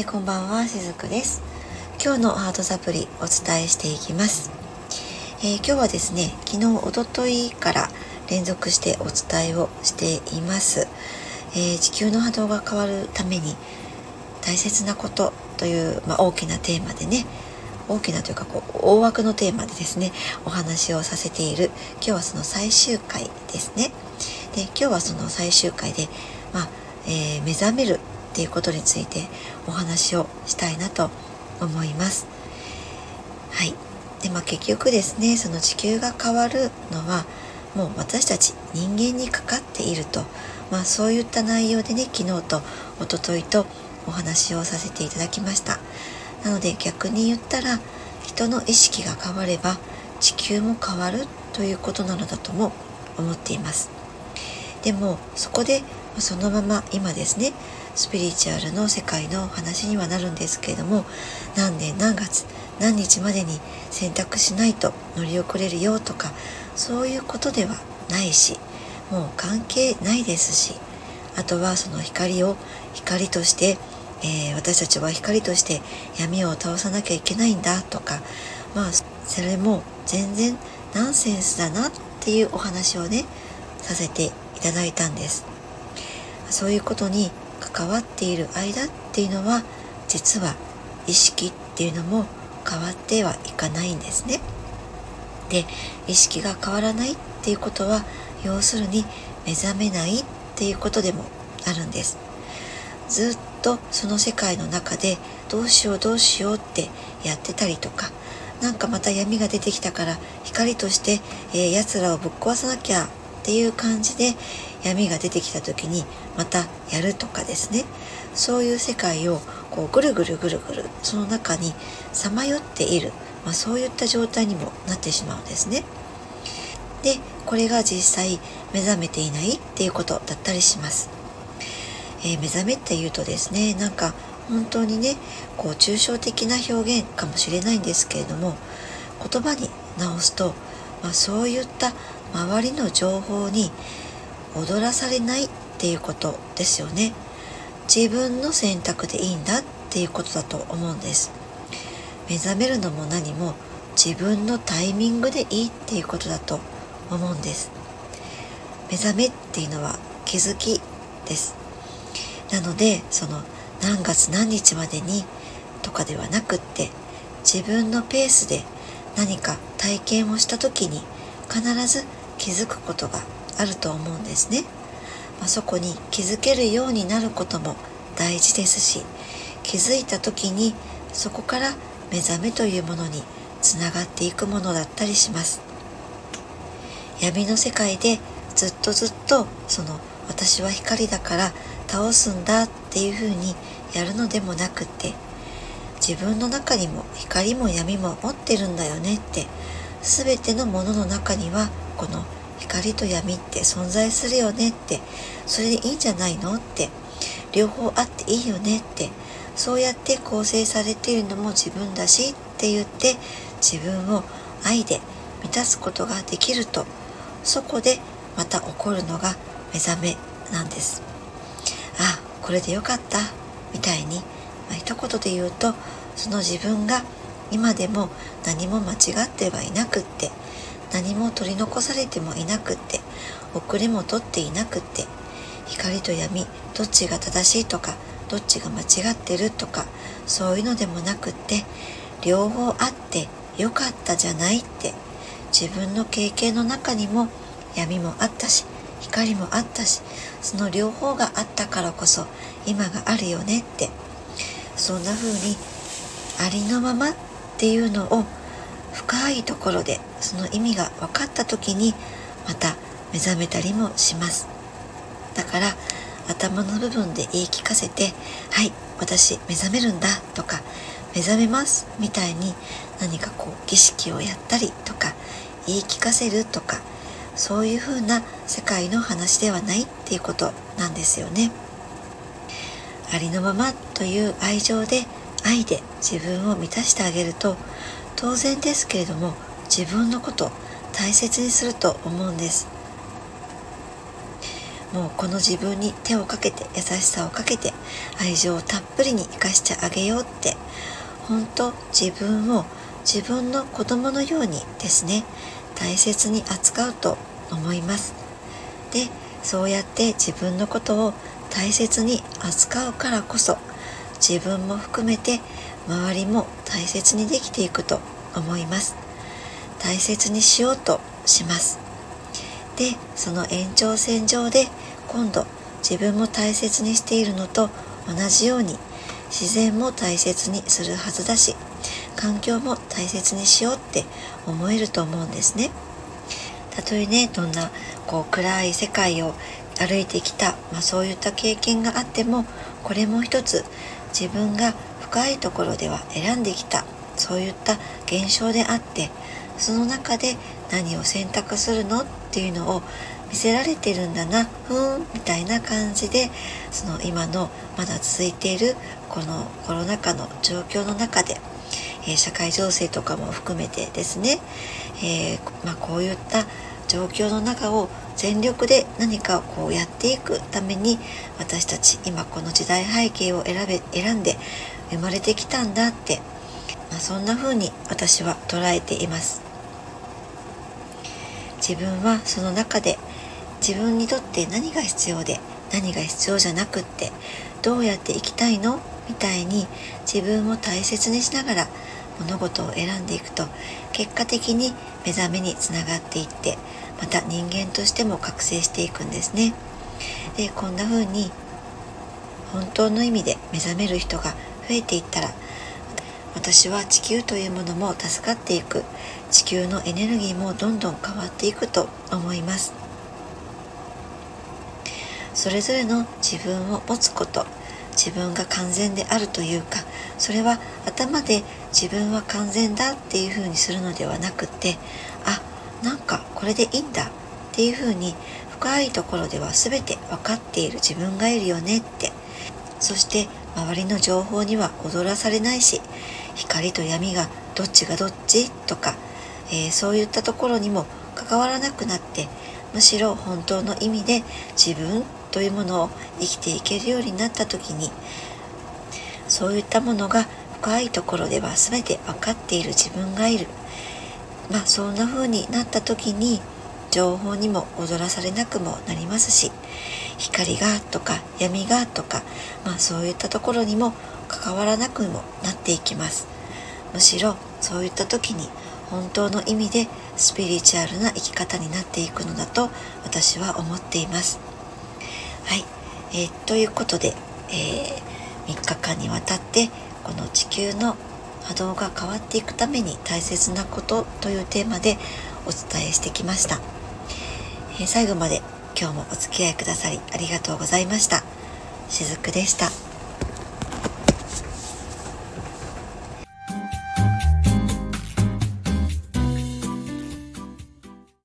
えー、こんばんはしずくです。今日のハートサプリお伝えしていきます、えー、今日はですね昨日おとといから連続してお伝えをしています、えー、地球の波動が変わるために大切なことという、まあ、大きなテーマでね大きなというかこう大枠のテーマでですねお話をさせている今日はその最終回ですね。で今日はその最終回で、まあえー、目覚めるっていうことについてお話をしたいなと思います。はい。で、まあ結局ですね、その地球が変わるのはもう私たち人間にかかっていると、まあそういった内容でね、昨日と一昨日とお話をさせていただきました。なので逆に言ったら人の意識が変われば地球も変わるということなのだとも思っています。でもそこでそのまま今ですねスピリチュアルの世界の話にはなるんですけれども何年何月何日までに選択しないと乗り遅れるよとかそういうことではないしもう関係ないですしあとはその光を光として、えー、私たちは光として闇を倒さなきゃいけないんだとかまあそれも全然ナンセンスだなっていうお話をねさせていただいたんです。そういうことに関わっている間っていうのは実は意識っていうのも変わってはいかないんですね。で意識が変わらないっていうことは要するに目覚めないっていうことでもあるんです。ずっとその世界の中でどうしようどうしようってやってたりとかなんかまた闇が出てきたから光として、えー、奴らをぶっ壊さなきゃっていう感じで闇が出てきた時にまたやるとかですねそういう世界をこうぐるぐるぐるぐるその中にさまよっている、まあ、そういった状態にもなってしまうんですね。でこれが実際目覚めていないっていうことだったりします。えー、目覚めっていうとですねなんか本当にねこう抽象的な表現かもしれないんですけれども言葉に直すと、まあ、そういった周りの情報に踊らされないっていうことですよね。自分の選択でいいんだっていうことだと思うんです。目覚めるのも何も自分のタイミングでいいっていうことだと思うんです。目覚めっていうのは気づきです。なのでその何月何日までにとかではなくって自分のペースで何か体験をした時に必ず気づくことがあると思うんですね、まあ、そこに気づけるようになることも大事ですし気づいた時にそこから目覚めというものにつながっていくものだったりします。闇の世界でずっとずっとその私は光だから倒すんだっていうふうにやるのでもなくって自分の中にも光も闇も持ってるんだよねって全てのものの中にはこの光と闇って存在するよねってそれでいいんじゃないのって両方あっていいよねってそうやって構成されているのも自分だしって言って自分を愛で満たすことができるとそこでまた起こるのが目覚めなんです。あこれでよかったみたいに、まあ、一言で言うとその自分が今でも何も間違ってはいなくって何も取り残されてもいなくって遅れも取っていなくって光と闇どっちが正しいとかどっちが間違ってるとかそういうのでもなくって両方あってよかったじゃないって自分の経験の中にも闇もあったし光もあったしその両方があったからこそ今があるよねってそんな風にありのままってていうのを深いところでその意味が分かった時にまた目覚めたりもしますだから頭の部分で言い聞かせて「はい私目覚めるんだ」とか「目覚めます」みたいに何かこう儀式をやったりとか言い聞かせるとかそういう風な世界の話ではないっていうことなんですよね。ありのままという愛情で愛で自分を満たしてあげると当然ですけれども自分のこと大切にすると思うんです。もうこの自分に手をかけて優しさをかけて愛情をたっぷりに生かしてあげようって本当自分を自分の子供のようにですね大切に扱うと思います。でそうやって自分のことを大切に扱うからこそ自分も含めて周りも大切にできていくと思います大切にしようとしますでその延長線上で今度自分も大切にしているのと同じように自然も大切にするはずだし環境も大切にしようって思えると思うんですね。たとえねどんなこう暗い世界を歩いてきた、まあ、そういった経験があってもこれも一つ自分が深いところでは選んできたそういった現象であってその中で何を選択するのっていうのを見せられてるんだなふーんみたいな感じでその今のまだ続いているこのコロナ禍の状況の中で、えー、社会情勢とかも含めてですね、えー、まあ、こういった状況の中を全力で何かをこうやっていくために私たち今この時代背景を選べ選んで生まれてきたんだって、まあ、そんな風に私は捉えています。自分はその中で自分にとって何が必要で何が必要じゃなくってどうやって生きたいの？みたいに自分を大切にしながら物事を選んでいくと結果的に目覚めにつながっていってまた人間としても覚醒していくんですね。でこんな風に本当の意味で目覚める人が増えていったら私は地球というものも助かっていく地球のエネルギーもどんどん変わっていくと思いますそれぞれの自分を持つこと自分が完全であるというかそれは頭で自分は完全だっていうふうにするのではなくってあなんかこれでいいんだっていうふうに深いところでは全て分かっている自分がいるよねって。そして周りの情報には踊らされないし光と闇がどっちがどっちとか、えー、そういったところにも関わらなくなってむしろ本当の意味で自分というものを生きていけるようになった時にそういったものが深いところでは全て分かっている自分がいる。まあそんな風になった時に情報にも踊らされなくもなりますし光がとか闇がとか、まあ、そういったところにも関わらなくもなっていきます。むしろそういった時に本当の意味でスピリチュアルな生き方になっていくのだと私は思っています。はい、えー、ということで、えー、3日間にわたってこの地球の波動が変わっていくために大切なことというテーマでお伝えしてきました、えー、最後まで今日もお付き合いくださりありがとうございましたしずくでした。